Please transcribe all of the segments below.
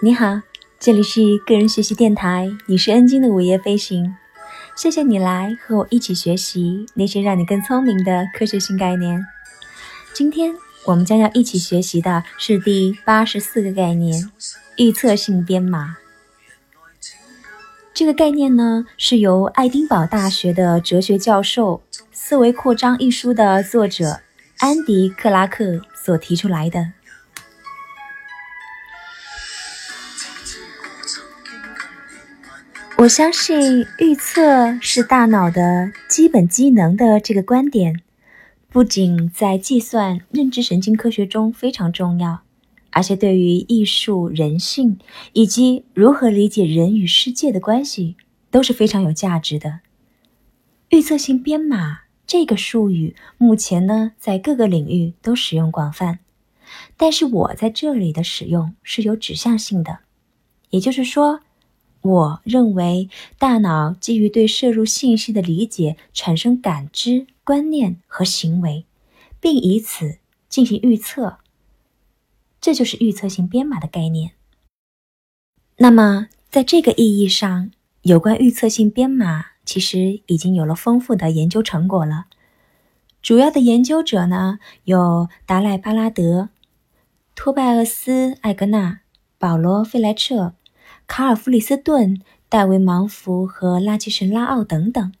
你好，这里是个人学习电台，你是恩晶的午夜飞行。谢谢你来和我一起学习那些让你更聪明的科学性概念。今天我们将要一起学习的是第八十四个概念——预测性编码。这个概念呢，是由爱丁堡大学的哲学教授《思维扩张》一书的作者安迪·克拉克所提出来的。我相信预测是大脑的基本机能的这个观点，不仅在计算、认知神经科学中非常重要，而且对于艺术、人性以及如何理解人与世界的关系都是非常有价值的。预测性编码这个术语目前呢，在各个领域都使用广泛，但是我在这里的使用是有指向性的，也就是说。我认为，大脑基于对摄入信息的理解，产生感知、观念和行为，并以此进行预测。这就是预测性编码的概念。那么，在这个意义上，有关预测性编码其实已经有了丰富的研究成果了。主要的研究者呢，有达赖巴拉德、托拜厄斯·艾格纳、保罗·费莱彻。卡尔弗里斯顿、戴维芒福和拉基什拉奥等等，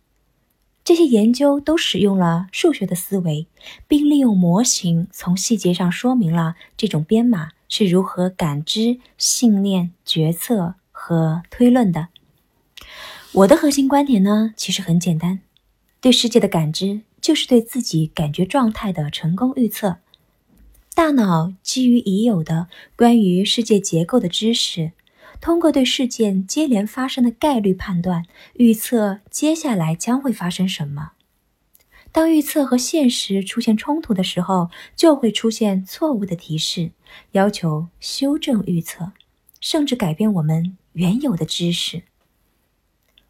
这些研究都使用了数学的思维，并利用模型从细节上说明了这种编码是如何感知、信念、决策和推论的。我的核心观点呢，其实很简单：对世界的感知就是对自己感觉状态的成功预测。大脑基于已有的关于世界结构的知识。通过对事件接连发生的概率判断，预测接下来将会发生什么。当预测和现实出现冲突的时候，就会出现错误的提示，要求修正预测，甚至改变我们原有的知识。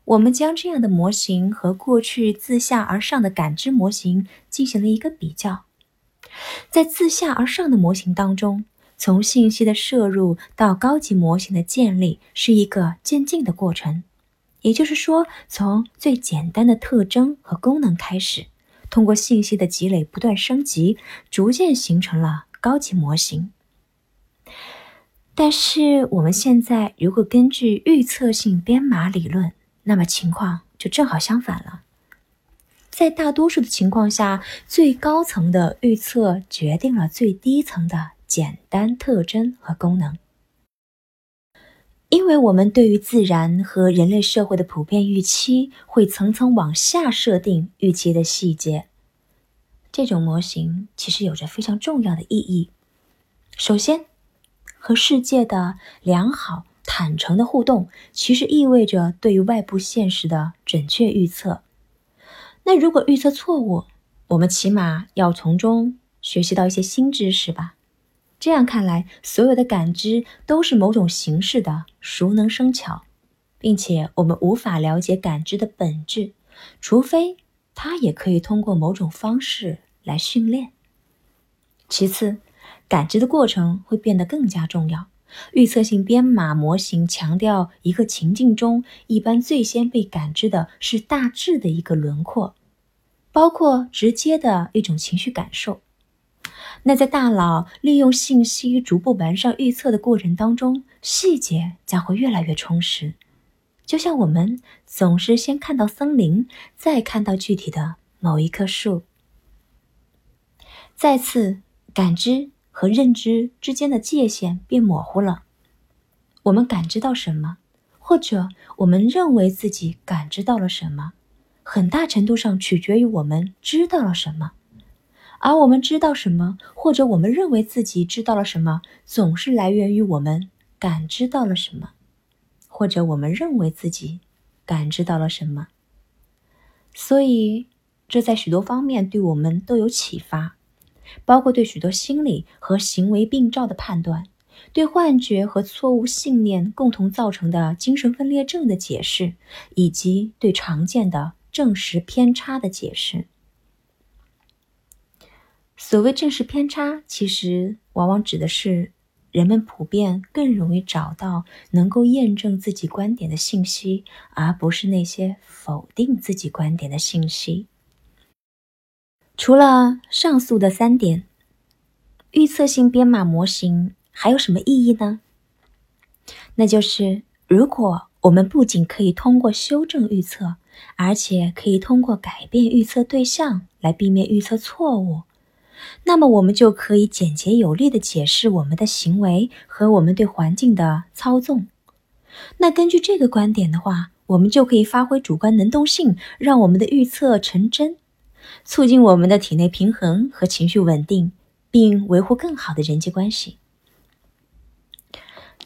我们将这样的模型和过去自下而上的感知模型进行了一个比较。在自下而上的模型当中。从信息的摄入到高级模型的建立是一个渐进的过程，也就是说，从最简单的特征和功能开始，通过信息的积累不断升级，逐渐形成了高级模型。但是我们现在如果根据预测性编码理论，那么情况就正好相反了。在大多数的情况下，最高层的预测决定了最低层的。简单特征和功能，因为我们对于自然和人类社会的普遍预期会层层往下设定预期的细节。这种模型其实有着非常重要的意义。首先，和世界的良好坦诚的互动，其实意味着对于外部现实的准确预测。那如果预测错误，我们起码要从中学习到一些新知识吧。这样看来，所有的感知都是某种形式的熟能生巧，并且我们无法了解感知的本质，除非它也可以通过某种方式来训练。其次，感知的过程会变得更加重要。预测性编码模型强调，一个情境中一般最先被感知的是大致的一个轮廓，包括直接的一种情绪感受。那在大脑利用信息逐步完善预测的过程当中，细节将会越来越充实。就像我们总是先看到森林，再看到具体的某一棵树。再次，感知和认知之间的界限变模糊了。我们感知到什么，或者我们认为自己感知到了什么，很大程度上取决于我们知道了什么。而我们知道什么，或者我们认为自己知道了什么，总是来源于我们感知到了什么，或者我们认为自己感知到了什么。所以，这在许多方面对我们都有启发，包括对许多心理和行为病灶的判断，对幻觉和错误信念共同造成的精神分裂症的解释，以及对常见的证实偏差的解释。所谓正式偏差，其实往往指的是人们普遍更容易找到能够验证自己观点的信息，而不是那些否定自己观点的信息。除了上述的三点，预测性编码模型还有什么意义呢？那就是，如果我们不仅可以通过修正预测，而且可以通过改变预测对象来避免预测错误。那么，我们就可以简洁有力地解释我们的行为和我们对环境的操纵。那根据这个观点的话，我们就可以发挥主观能动性，让我们的预测成真，促进我们的体内平衡和情绪稳定，并维护更好的人际关系。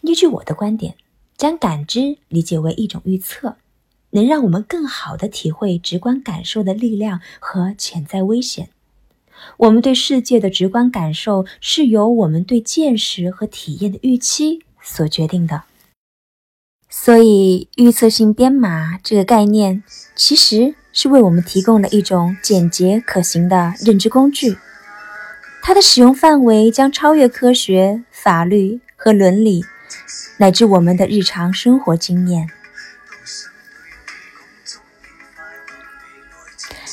依据我的观点，将感知理解为一种预测，能让我们更好地体会直观感受的力量和潜在危险。我们对世界的直观感受是由我们对见识和体验的预期所决定的。所以，预测性编码这个概念其实是为我们提供了一种简洁可行的认知工具。它的使用范围将超越科学、法律和伦理，乃至我们的日常生活经验。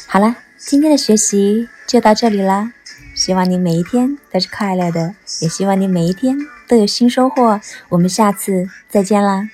好了，今天的学习。就到这里啦，希望你每一天都是快乐的，也希望你每一天都有新收获。我们下次再见啦。